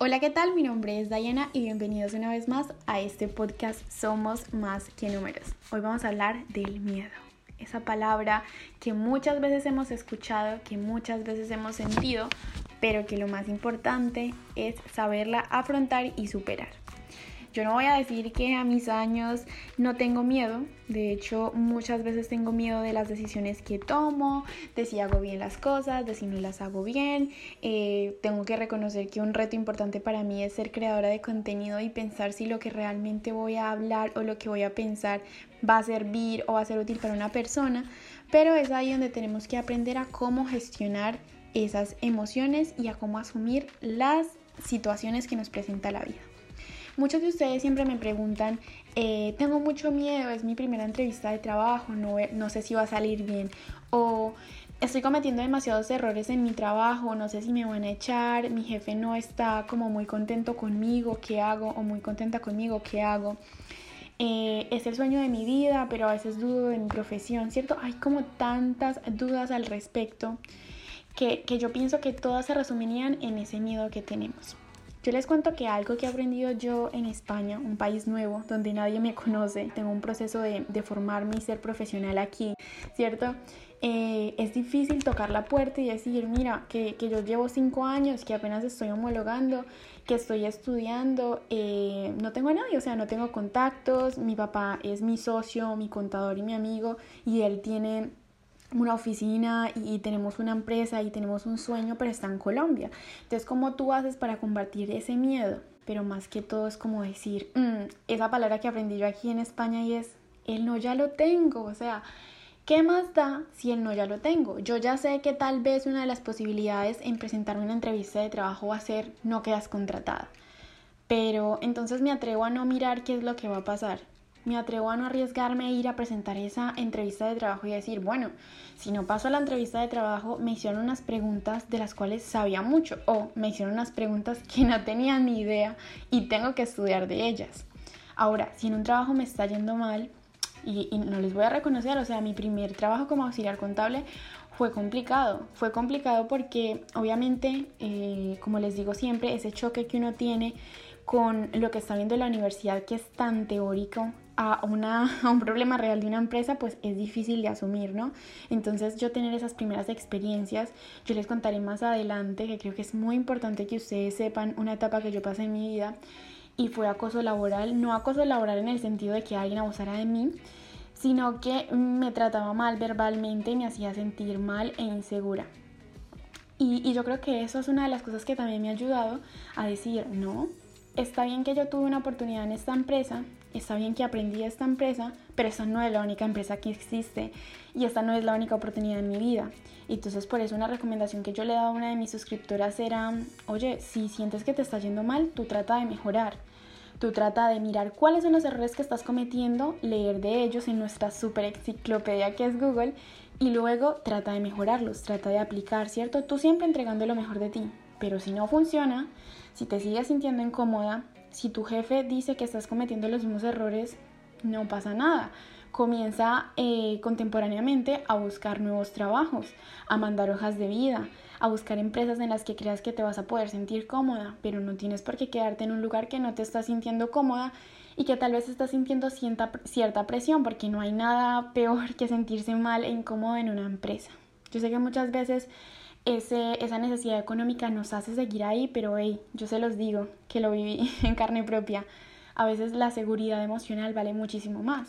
Hola, ¿qué tal? Mi nombre es Diana y bienvenidos una vez más a este podcast Somos más que números. Hoy vamos a hablar del miedo. Esa palabra que muchas veces hemos escuchado, que muchas veces hemos sentido, pero que lo más importante es saberla afrontar y superar. Yo no voy a decir que a mis años no tengo miedo, de hecho muchas veces tengo miedo de las decisiones que tomo, de si hago bien las cosas, de si no las hago bien. Eh, tengo que reconocer que un reto importante para mí es ser creadora de contenido y pensar si lo que realmente voy a hablar o lo que voy a pensar va a servir o va a ser útil para una persona, pero es ahí donde tenemos que aprender a cómo gestionar esas emociones y a cómo asumir las situaciones que nos presenta la vida. Muchos de ustedes siempre me preguntan, eh, tengo mucho miedo, es mi primera entrevista de trabajo, no, sé si va a salir bien, o estoy cometiendo demasiados errores en mi trabajo, no sé si me van a echar, mi jefe no está como muy contento conmigo, ¿qué hago? O muy contenta conmigo, ¿qué hago? Eh, es el sueño de mi vida, pero a veces dudo de mi profesión, ¿cierto? Hay como tantas dudas al respecto que, que yo pienso que todas se resumirían en ese miedo que tenemos. Yo les cuento que algo que he aprendido yo en España, un país nuevo donde nadie me conoce, tengo un proceso de, de formarme y ser profesional aquí, ¿cierto? Eh, es difícil tocar la puerta y decir, mira, que, que, yo llevo cinco años, que apenas estoy homologando, que estoy estudiando, eh, no tengo a nadie, o sea, no tengo contactos, mi papá es mi socio, mi contador y mi amigo, y él tiene una oficina y tenemos una empresa y tenemos un sueño, pero está en Colombia. Entonces, ¿cómo tú haces para combatir ese miedo? Pero más que todo es como decir, mm, esa palabra que aprendí yo aquí en España y es, el no ya lo tengo, o sea, ¿qué más da si el no ya lo tengo? Yo ya sé que tal vez una de las posibilidades en presentar una entrevista de trabajo va a ser no quedas contratada. Pero entonces me atrevo a no mirar qué es lo que va a pasar me atrevo a no arriesgarme a ir a presentar esa entrevista de trabajo y decir, bueno, si no paso a la entrevista de trabajo, me hicieron unas preguntas de las cuales sabía mucho o me hicieron unas preguntas que no tenía ni idea y tengo que estudiar de ellas. Ahora, si en un trabajo me está yendo mal, y, no les voy a reconocer, o sea, mi primer trabajo como auxiliar contable fue complicado. Fue complicado porque obviamente, eh, como les digo siempre, ese choque que uno tiene con lo que está viendo en la universidad, que es tan teórico, a, una, a un problema real de una empresa, pues es difícil de asumir, ¿no? Entonces yo tener esas primeras experiencias, yo les contaré más adelante, que creo que es muy importante que ustedes sepan una etapa que yo pasé en mi vida y fue acoso laboral, no acoso laboral en el sentido de que alguien abusara de mí, sino que me trataba mal verbalmente me hacía sentir mal e insegura. Y, y yo creo que eso es una de las cosas que también me ha ayudado a decir, no, está bien que yo tuve una oportunidad en esta empresa, está bien que aprendí esta empresa, pero esta no es la única empresa que existe y esta no es la única oportunidad en mi vida. Entonces por eso una recomendación que yo le dado a una de mis suscriptoras era, oye, si sientes que te está yendo mal, tú trata de mejorar. Tú trata de mirar cuáles son los errores que estás cometiendo, leer de ellos en nuestra super enciclopedia que es Google y luego trata de mejorarlos, trata de aplicar, ¿cierto? Tú siempre entregando lo mejor de ti. Pero si no funciona, si te sigues sintiendo incómoda, si tu jefe dice que estás cometiendo los mismos errores, no pasa nada. Comienza eh, contemporáneamente a buscar nuevos trabajos, a mandar hojas de vida, a buscar empresas en las que creas que te vas a poder sentir cómoda, pero no tienes por qué quedarte en un lugar que no te estás sintiendo cómoda y que tal vez estás sintiendo cierta, cierta presión, porque no hay nada peor que sentirse mal e incómodo en una empresa. Yo sé que muchas veces esa necesidad económica nos hace seguir ahí, pero hey, yo se los digo que lo viví en carne propia. A veces la seguridad emocional vale muchísimo más.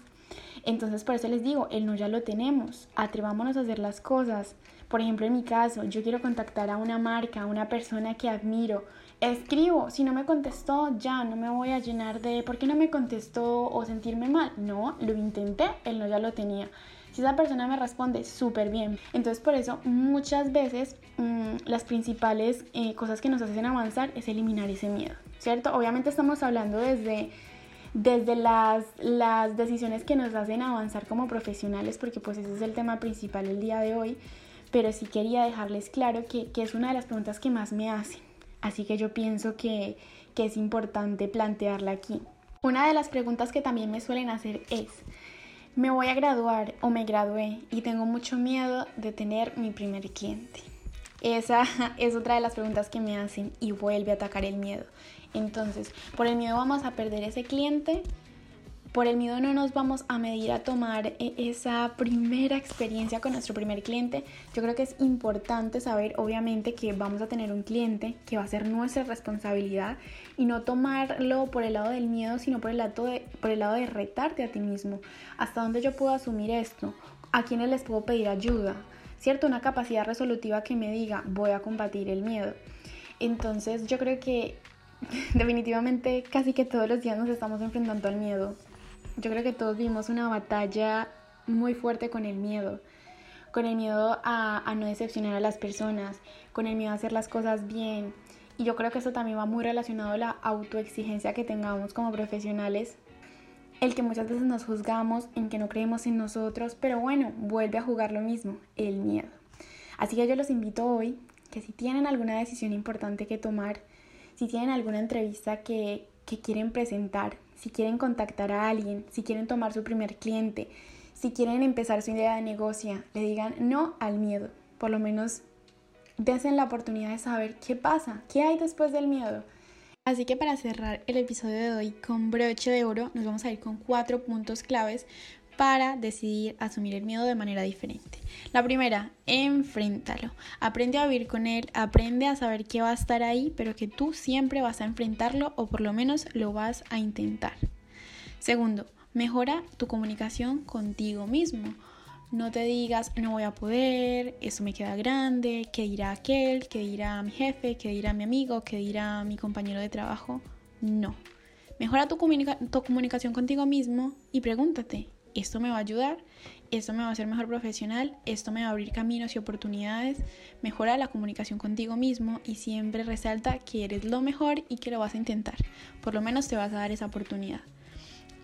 Entonces por eso les digo, el no ya lo tenemos. Atrevámonos a hacer las cosas. Por ejemplo, en mi caso, yo quiero contactar a una marca, a una persona que admiro. Escribo, si no me contestó, ya no me voy a llenar de por qué no me contestó o sentirme mal. No, lo intenté, el no ya lo tenía. Si esa persona me responde, súper bien. Entonces por eso muchas veces mmm, las principales eh, cosas que nos hacen avanzar es eliminar ese miedo, ¿cierto? Obviamente estamos hablando desde desde las, las decisiones que nos hacen avanzar como profesionales, porque pues ese es el tema principal el día de hoy, pero sí quería dejarles claro que, que es una de las preguntas que más me hacen, así que yo pienso que, que es importante plantearla aquí. Una de las preguntas que también me suelen hacer es, me voy a graduar o me gradué y tengo mucho miedo de tener mi primer cliente. Esa es otra de las preguntas que me hacen y vuelve a atacar el miedo. Entonces, por el miedo vamos a perder ese cliente, por el miedo no nos vamos a medir a tomar e, esa primera experiencia con nuestro primer cliente. Yo creo que es importante saber, obviamente, que vamos a tener un cliente que va a ser nuestra responsabilidad y no tomarlo por el lado del miedo, sino por el lado de, por el lado de retarte a ti mismo. ¿Hasta dónde yo puedo asumir esto? ¿A quiénes les puedo pedir ayuda? ¿Cierto? Una capacidad resolutiva que me diga, voy a combatir el miedo. Entonces yo creo que definitivamente casi que todos los días nos estamos enfrentando al miedo. Yo creo que todos vimos una batalla muy fuerte con el miedo, con el miedo a, no decepcionar a las personas, con el miedo a hacer las cosas bien. Y yo creo que eso también va muy relacionado a la autoexigencia que tengamos como profesionales, el que muchas veces nos juzgamos, en que no creemos en nosotros, pero bueno, vuelve a jugar lo mismo, el miedo. Así que yo los invito hoy que si tienen alguna decisión importante que tomar, si tienen alguna entrevista que, que quieren presentar, si quieren contactar a alguien, si quieren tomar su primer cliente, si quieren empezar su idea de negocio, le digan no al miedo. Por lo menos desen la oportunidad de saber qué pasa, qué hay después del miedo. Así que para cerrar el episodio de hoy con broche de oro, nos vamos a ir con cuatro puntos claves para decidir asumir el miedo de manera diferente. La primera, enfréntalo. Aprende a vivir con él, aprende a saber que va a estar ahí, pero que tú siempre vas a enfrentarlo o por lo menos lo vas a intentar. Segundo, mejora tu comunicación contigo mismo. No te digas, no voy a poder, eso me queda grande, qué dirá aquel, qué dirá mi jefe, qué dirá mi amigo, qué dirá mi compañero de trabajo. No. Mejora tu, tu comunicación contigo mismo y pregúntate, esto me va a ayudar, esto me va a hacer mejor profesional, esto me va a abrir caminos y oportunidades, mejora la comunicación contigo mismo y siempre resalta que eres lo mejor y que lo vas a intentar. Por lo menos te vas a dar esa oportunidad.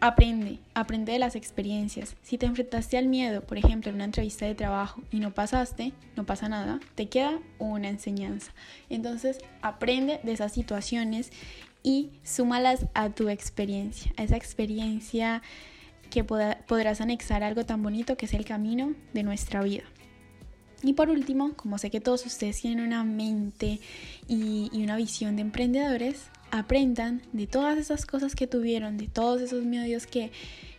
Aprende, aprende de las experiencias. Si te enfrentaste al miedo, por ejemplo, en una entrevista de trabajo y no pasaste, no pasa nada, te queda una enseñanza. Entonces, aprende de esas situaciones y súmalas a tu experiencia, a esa experiencia que podrás anexar algo tan bonito que es el camino de nuestra vida. Y por último, como sé que todos ustedes tienen una mente y, una visión de emprendedores, aprendan de todas esas cosas que tuvieron, de todos esos miedos que,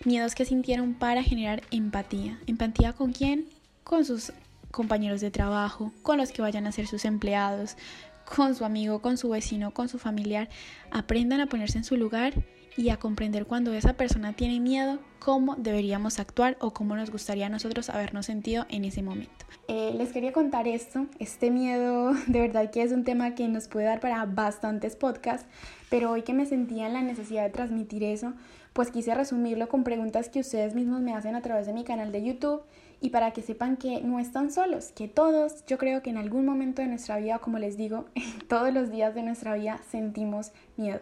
miedos que sintieron para generar empatía. ¿Empatía con quién? Con sus compañeros de trabajo, con los que vayan a ser sus empleados, con su amigo, con su vecino, con su familiar. Aprendan a ponerse en su lugar y a comprender cuando esa persona tiene miedo, cómo deberíamos actuar o cómo nos gustaría a nosotros habernos sentido en ese momento. Eh, les quería contar esto, este miedo de verdad que es un tema que nos puede dar para bastantes podcasts, pero hoy que me sentía en la necesidad de transmitir eso, pues quise resumirlo con preguntas que ustedes mismos me hacen a través de mi canal de YouTube y para que sepan que no están solos, que todos, yo creo que en algún momento de nuestra vida, como les digo, todos los días de nuestra vida sentimos miedo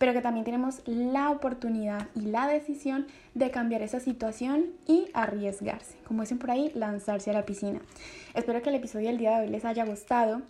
pero que también tenemos la oportunidad y la decisión de cambiar esa situación y arriesgarse. Como dicen por ahí, lanzarse a la piscina. Espero que el episodio del día de hoy les haya gustado.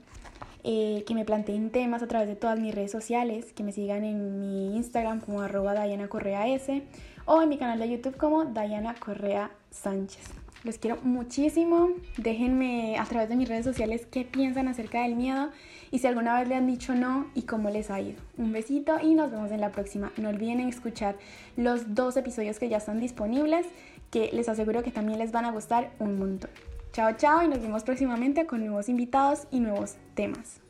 Eh, que me planteen temas a través de todas mis redes sociales, que me sigan en mi Instagram como arroba Diana Correa S o en mi canal de YouTube como Diana Correa Sánchez. Los quiero muchísimo. Déjenme a través de mis redes sociales qué piensan acerca del miedo y si alguna vez le han dicho no y cómo les ha ido. Un besito y nos vemos en la próxima. No olviden escuchar los dos episodios que ya están disponibles, que les aseguro que también les van a gustar un montón. Chao, chao y nos vemos próximamente con nuevos invitados y nuevos temas.